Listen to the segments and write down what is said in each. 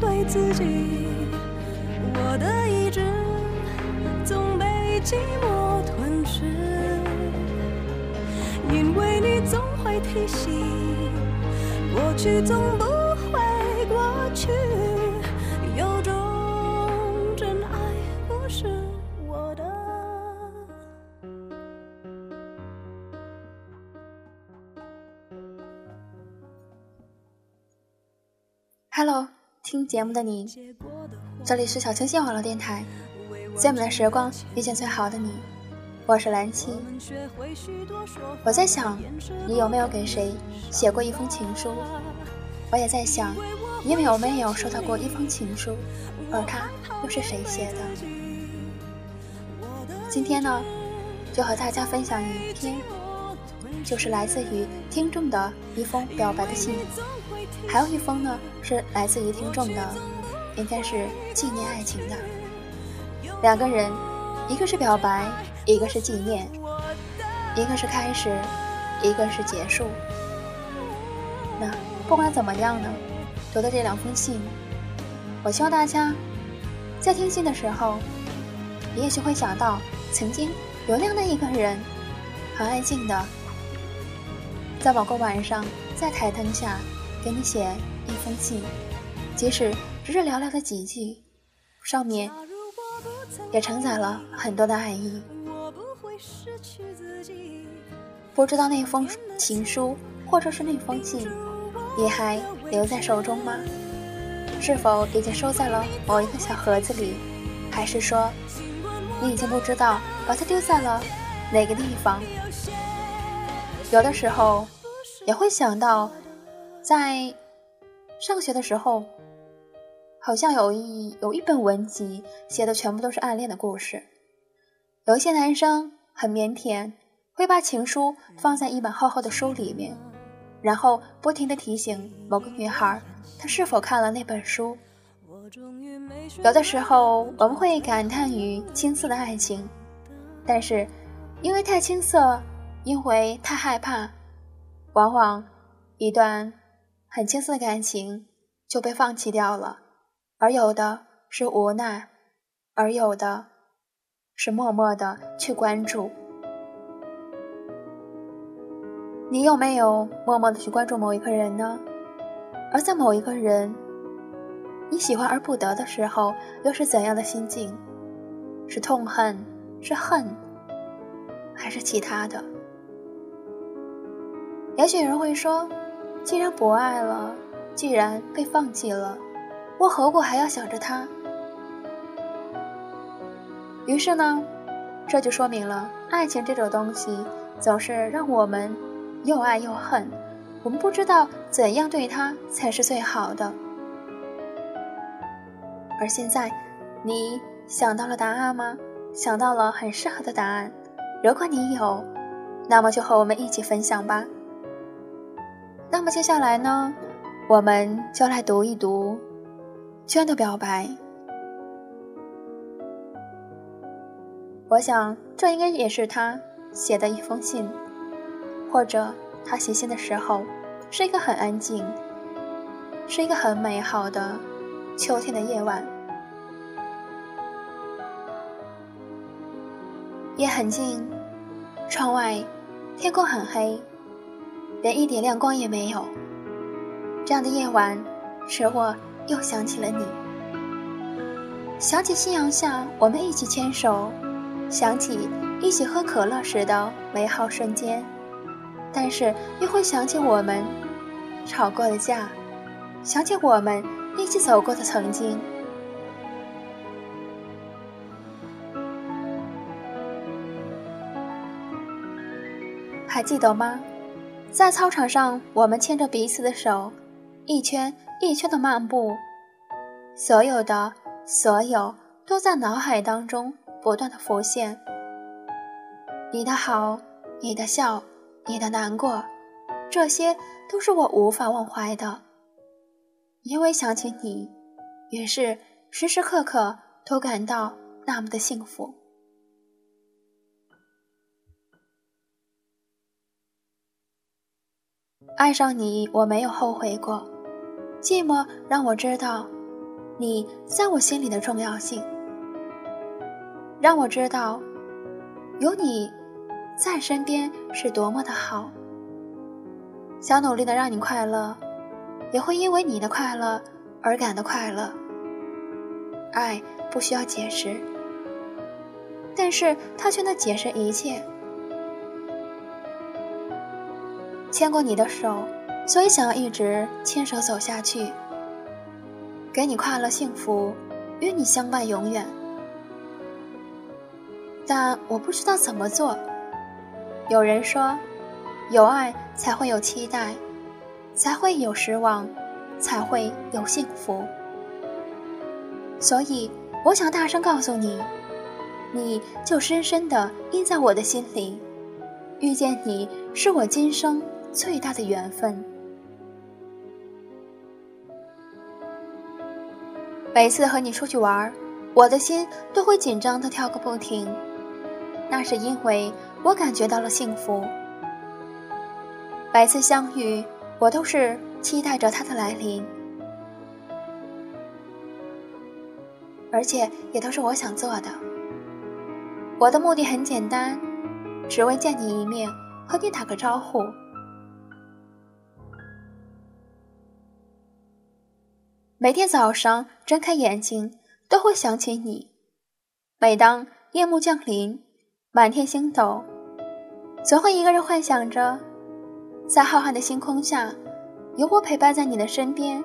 对自己，我的意志总被寂寞吞噬，因为你总会提醒，过去总不会过去，有种真爱不是我的。Hello，听节目的你，这里是小清新网络电台，最美的时光遇见最好的你，我是蓝七。我在想，你有没有给谁写过一封情书？我也在想，你有没有收到过一封情书，而它又是谁写的？今天呢，就和大家分享一篇，就是来自于听众的一封表白的信。还有一封呢，是来自于听众的，应该是纪念爱情的。两个人，一个是表白，一个是纪念，一个是开始，一个是结束。那不管怎么样呢，读的这两封信，我希望大家在听信的时候，也许会想到，曾经有那样的一个人，很安静的，在某个晚上，在台灯下。给你写一封信，即使只是寥寥的几句，上面也承载了很多的爱意。不知道那封情书或者是那封信，你还留在手中吗？是否已经收在了某一个小盒子里？还是说，你已经不知道把它丢在了哪个地方？有的时候也会想到。在上学的时候，好像有一有一本文集写的全部都是暗恋的故事。有一些男生很腼腆，会把情书放在一本厚厚的书里面，然后不停的提醒某个女孩，她是否看了那本书。有的时候我们会感叹于青涩的爱情，但是因为太青涩，因为太害怕，往往一段。很青涩的感情就被放弃掉了，而有的是无奈，而有的是默默的去关注。你有没有默默的去关注某一个人呢？而在某一个人你喜欢而不得的时候，又是怎样的心境？是痛恨，是恨，还是其他的？也许有人会说。既然不爱了，既然被放弃了，我何苦还要想着他？于是呢，这就说明了爱情这种东西总是让我们又爱又恨，我们不知道怎样对他才是最好的。而现在，你想到了答案吗？想到了很适合的答案。如果你有，那么就和我们一起分享吧。那么接下来呢，我们就来读一读娟的表白。我想，这应该也是他写的一封信，或者他写信的时候是一个很安静，是一个很美好的秋天的夜晚，夜很静，窗外天空很黑。连一点亮光也没有。这样的夜晚，使我又想起了你，想起夕阳下我们一起牵手，想起一起喝可乐时的美好瞬间，但是又会想起我们吵过的架，想起我们一起走过的曾经。还记得吗？在操场上，我们牵着彼此的手，一圈一圈的漫步，所有的所有都在脑海当中不断的浮现。你的好，你的笑，你的难过，这些都是我无法忘怀的。因为想起你，于是时时刻刻都感到那么的幸福。爱上你，我没有后悔过。寂寞让我知道，你在我心里的重要性，让我知道，有你在身边是多么的好。想努力的让你快乐，也会因为你的快乐而感到快乐。爱不需要解释，但是它却能解释一切。牵过你的手，所以想要一直牵手走下去，给你快乐幸福，与你相伴永远。但我不知道怎么做。有人说，有爱才会有期待，才会有失望，才会有幸福。所以，我想大声告诉你，你就深深的印在我的心里。遇见你，是我今生。最大的缘分。每次和你出去玩，我的心都会紧张的跳个不停。那是因为我感觉到了幸福。每次相遇，我都是期待着它的来临，而且也都是我想做的。我的目的很简单，只为见你一面，和你打个招呼。每天早上睁开眼睛，都会想起你。每当夜幕降临，满天星斗，总会一个人幻想着，在浩瀚的星空下，有我陪伴在你的身边。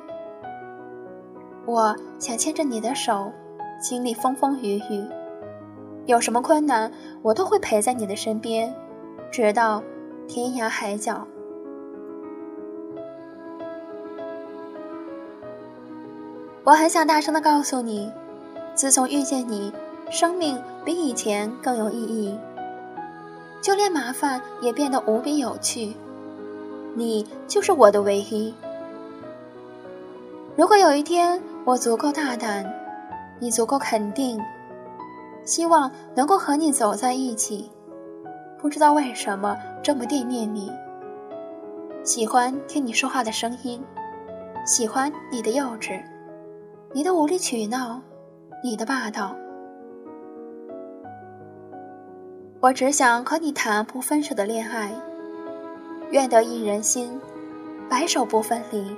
我想牵着你的手，经历风风雨雨，有什么困难，我都会陪在你的身边，直到天涯海角。我很想大声的告诉你，自从遇见你，生命比以前更有意义，就连麻烦也变得无比有趣。你就是我的唯一。如果有一天我足够大胆，你足够肯定，希望能够和你走在一起。不知道为什么这么惦念你，喜欢听你说话的声音，喜欢你的幼稚。你的无理取闹，你的霸道，我只想和你谈不分手的恋爱，愿得一人心，白首不分离。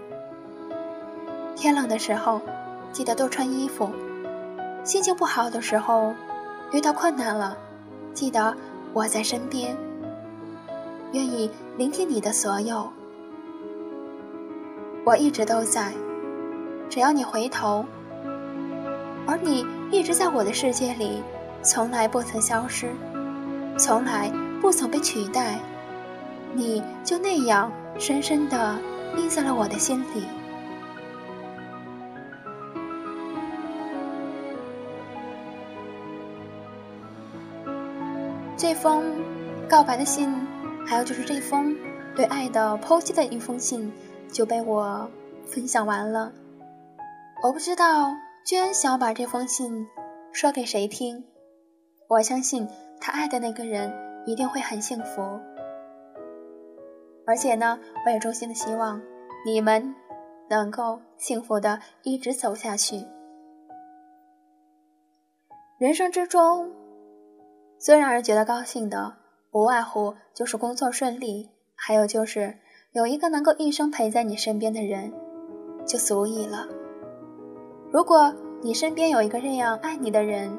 天冷的时候，记得多穿衣服；心情不好的时候，遇到困难了，记得我在身边，愿意聆听你的所有，我一直都在。只要你回头，而你一直在我的世界里，从来不曾消失，从来不曾被取代，你就那样深深的印在了我的心里。这封告白的信，还有就是这封对爱的剖析的一封信，就被我分享完了。我不知道娟想把这封信说给谁听，我相信他爱的那个人一定会很幸福。而且呢，我也衷心的希望你们能够幸福的一直走下去。人生之中，最让人觉得高兴的，无外乎就是工作顺利，还有就是有一个能够一生陪在你身边的人，就足矣了。如果你身边有一个这样爱你的人，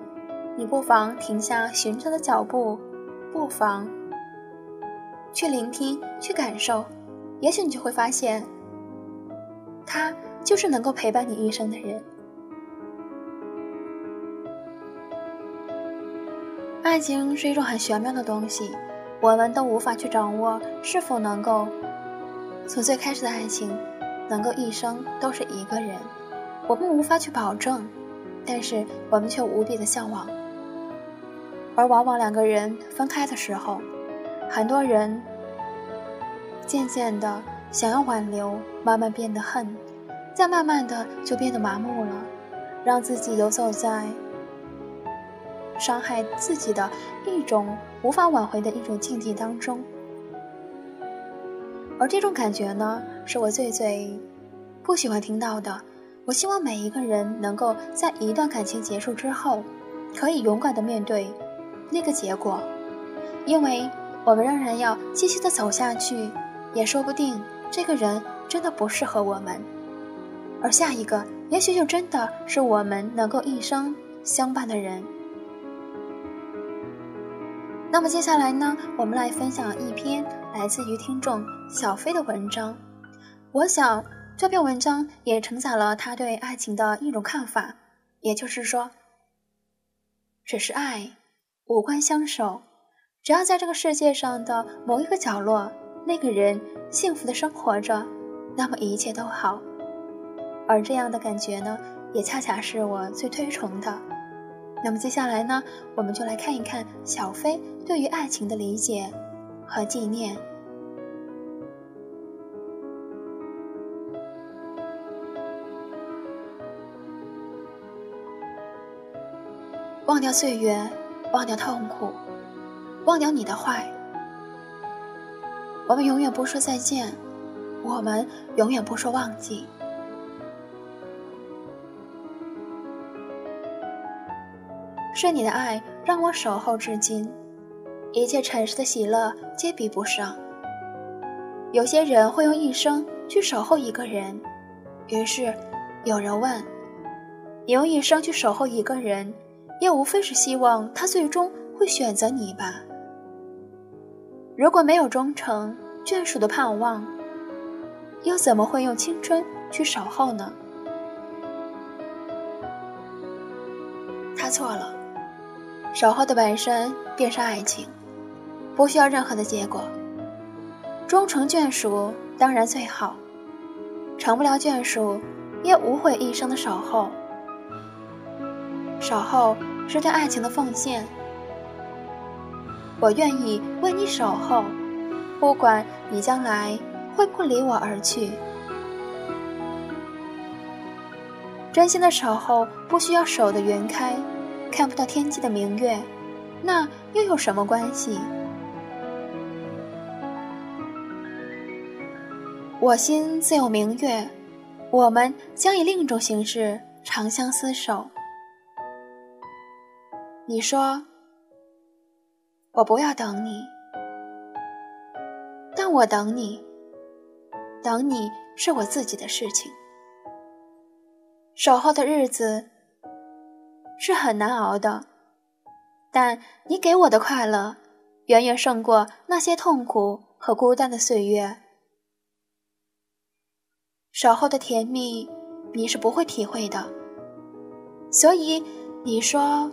你不妨停下寻找的脚步，不妨去聆听、去感受，也许你就会发现，他就是能够陪伴你一生的人。爱情是一种很玄妙的东西，我们都无法去掌握是否能够从最开始的爱情，能够一生都是一个人。我们无法去保证，但是我们却无比的向往。而往往两个人分开的时候，很多人渐渐的想要挽留，慢慢变得恨，再慢慢的就变得麻木了，让自己游走在伤害自己的一种无法挽回的一种境地当中。而这种感觉呢，是我最最不喜欢听到的。我希望每一个人能够在一段感情结束之后，可以勇敢的面对那个结果，因为我们仍然要继续的走下去，也说不定这个人真的不适合我们，而下一个也许就真的是我们能够一生相伴的人。那么接下来呢，我们来分享一篇来自于听众小飞的文章，我想。这篇文章也承载了他对爱情的一种看法，也就是说，只是爱，无关相守。只要在这个世界上的某一个角落，那个人幸福的生活着，那么一切都好。而这样的感觉呢，也恰恰是我最推崇的。那么接下来呢，我们就来看一看小飞对于爱情的理解和纪念。忘掉岁月，忘掉痛苦，忘掉你的坏。我们永远不说再见，我们永远不说忘记。是你的爱让我守候至今，一切尘世的喜乐皆比不上。有些人会用一生去守候一个人，于是有人问：你用一生去守候一个人？也无非是希望他最终会选择你吧。如果没有忠诚眷属的盼望，又怎么会用青春去守候呢？他错了，守候的本身便是爱情，不需要任何的结果。忠诚眷属当然最好，成不了眷属，也无悔一生的守候。守候是对爱情的奉献，我愿意为你守候，不管你将来会不离我而去。真心的守候不需要守得云开，看不到天际的明月，那又有什么关系？我心自有明月，我们将以另一种形式长相厮守。你说：“我不要等你，但我等你。等你是我自己的事情。守候的日子是很难熬的，但你给我的快乐远远胜过那些痛苦和孤单的岁月。守候的甜蜜，你是不会体会的。所以你说。”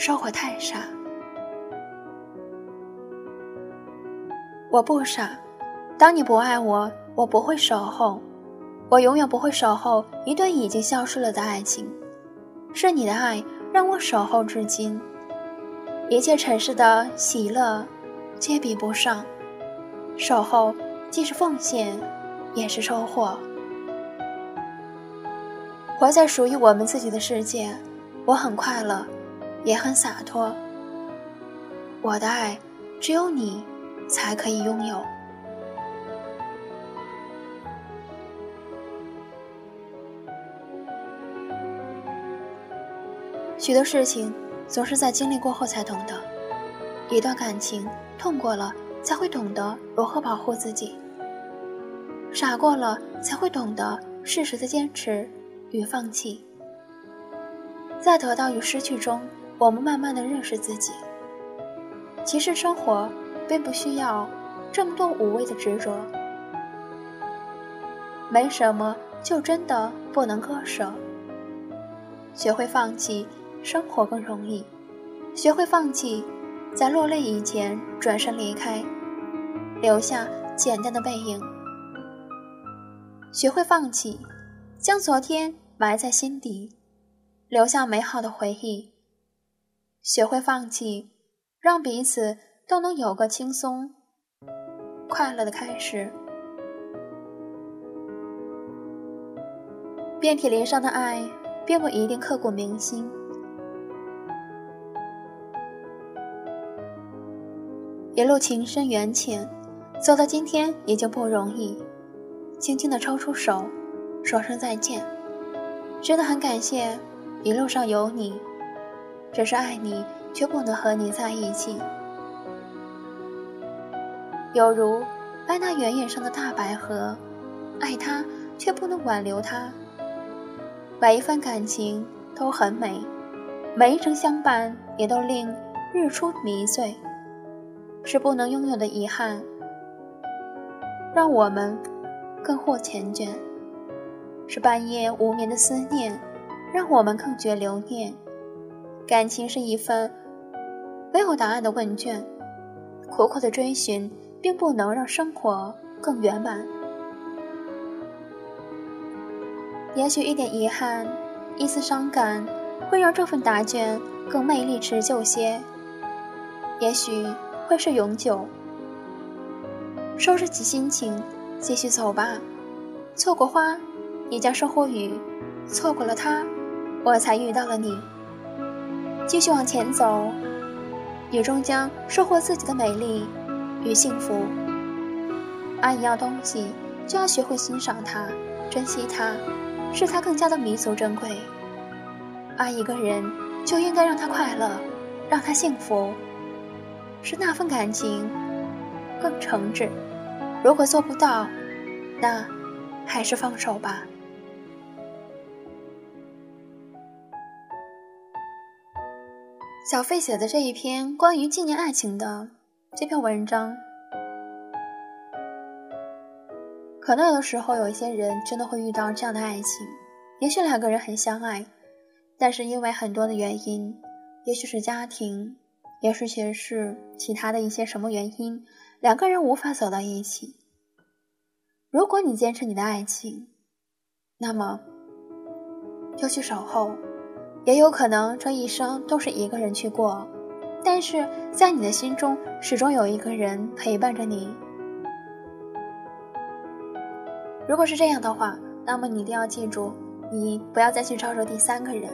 说我太傻，我不傻。当你不爱我，我不会守候，我永远不会守候一段已经消失了的爱情。是你的爱让我守候至今，一切尘世的喜乐皆比不上。守候既是奉献，也是收获。活在属于我们自己的世界，我很快乐。也很洒脱。我的爱，只有你才可以拥有。许多事情总是在经历过后才懂得，一段感情痛过了，才会懂得如何保护自己；傻过了，才会懂得适时的坚持与放弃。在得到与失去中。我们慢慢的认识自己。其实生活并不需要这么多无谓的执着，没什么就真的不能割舍。学会放弃，生活更容易；学会放弃，在落泪以前转身离开，留下简单的背影。学会放弃，将昨天埋在心底，留下美好的回忆。学会放弃，让彼此都能有个轻松、快乐的开始。遍体鳞伤的爱，并不一定刻骨铭心。一路情深缘浅，走到今天已经不容易。轻轻的抽出手，说声再见。真的很感谢一路上有你，只是爱你却不能和你在一起。犹如爱那原野上的大百合，爱他却不能挽留他。每一份感情都很美，每一程相伴也都令日出迷醉。是不能拥有的遗憾，让我们更获缱绻；是半夜无眠的思念，让我们更觉留念。感情是一份没有答案的问卷，苦苦的追寻，并不能让生活更圆满。也许一点遗憾，一丝伤感，会让这份答卷更魅力持久些。也许。会是永久。收拾起心情，继续走吧。错过花，也将收获雨；错过了他，我才遇到了你。继续往前走，也终将收获自己的美丽与幸福。爱一样东西，就要学会欣赏它，珍惜它，使它更加的弥足珍贵。爱一个人，就应该让他快乐，让他幸福。是那份感情更诚挚。如果做不到，那还是放手吧。小费写的这一篇关于纪念爱情的这篇文章，可能有的时候有一些人真的会遇到这样的爱情，也许两个人很相爱，但是因为很多的原因，也许是家庭。也许是其他的一些什么原因，两个人无法走到一起。如果你坚持你的爱情，那么就去守候，也有可能这一生都是一个人去过。但是在你的心中，始终有一个人陪伴着你。如果是这样的话，那么你一定要记住，你不要再去招惹第三个人，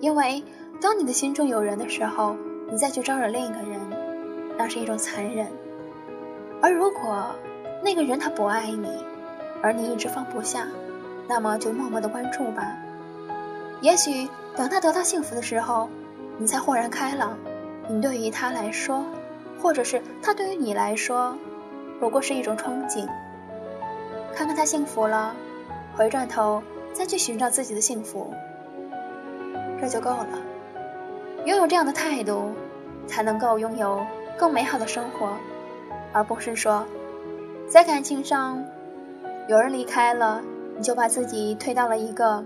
因为当你的心中有人的时候。你再去招惹另一个人，那是一种残忍。而如果那个人他不爱你，而你一直放不下，那么就默默的关注吧。也许等他得到幸福的时候，你才豁然开朗。你对于他来说，或者是他对于你来说，不过是一种憧憬。看看他幸福了，回转头再去寻找自己的幸福，这就够了。拥有这样的态度，才能够拥有更美好的生活，而不是说，在感情上，有人离开了，你就把自己推到了一个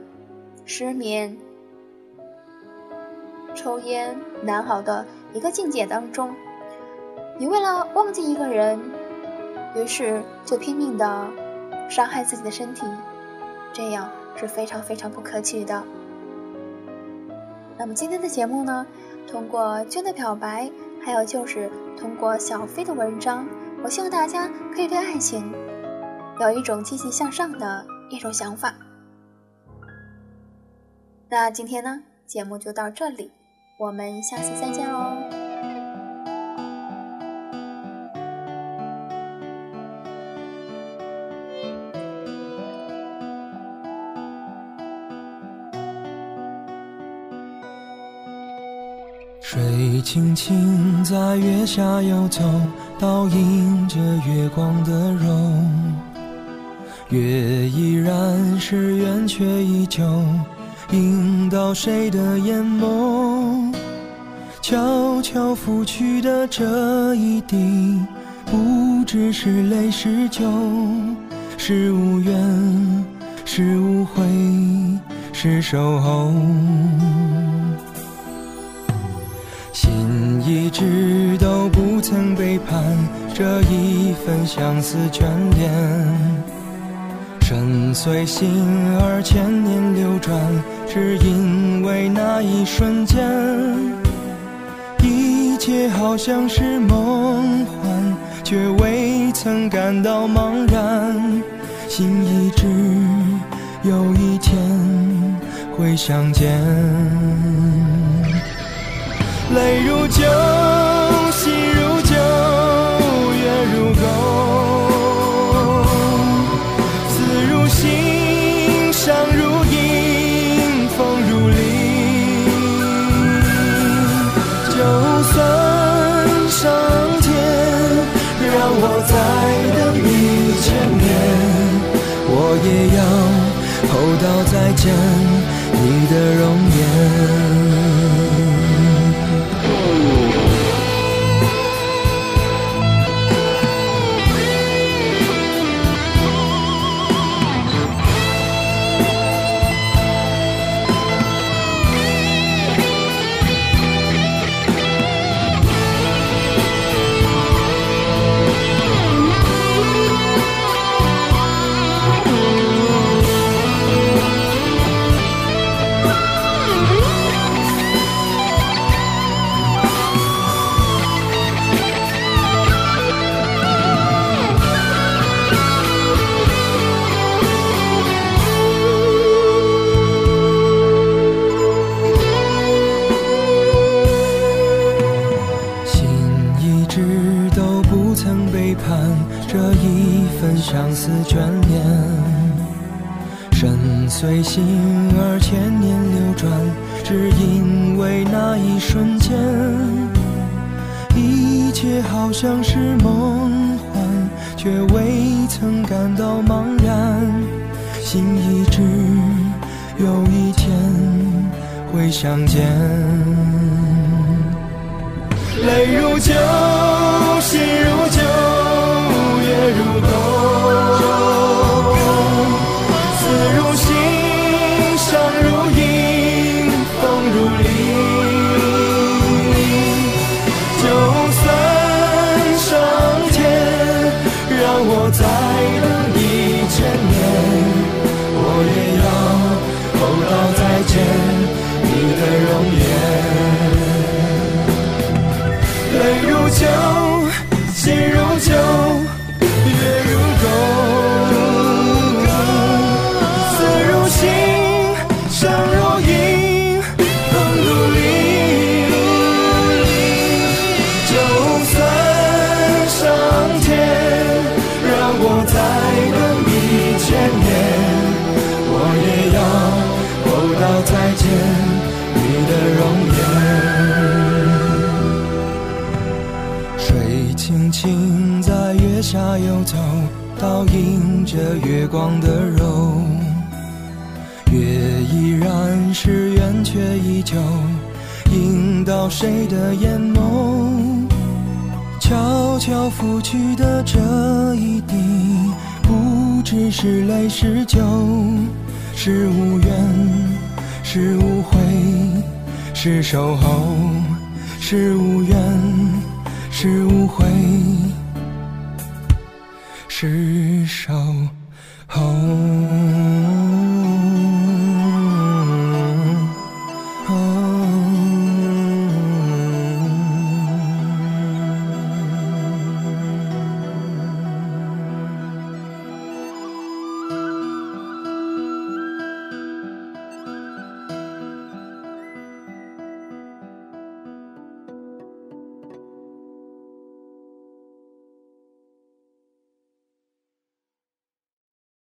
失眠、抽烟难熬的一个境界当中。你为了忘记一个人，于是就拼命的伤害自己的身体，这样是非常非常不可取的。那么今天的节目呢，通过娟的表白，还有就是通过小飞的文章，我希望大家可以对爱情有一种积极向上的一种想法。那今天呢，节目就到这里，我们下次再见喽。水轻轻在月下游走，倒映着月光的柔。月依然是圆，却依旧映到谁的眼眸。悄悄拂去的这一滴，不知是泪是酒，是无怨，是无悔，是守候。心一直都不曾背叛这一份相思眷恋，深邃心儿千年流转，只因为那一瞬间，一切好像是梦幻，却未曾感到茫然。心一直有一天会相见，泪如酒，未曾感到茫然。心一直有一天会相见。泪如酒，心如酒，月光的柔。月依然是圆，却依旧映到谁的眼眸？悄悄拂去的这一滴，不知是泪是酒，是无怨，是无悔，是守候，是无怨。是无悔，是守候。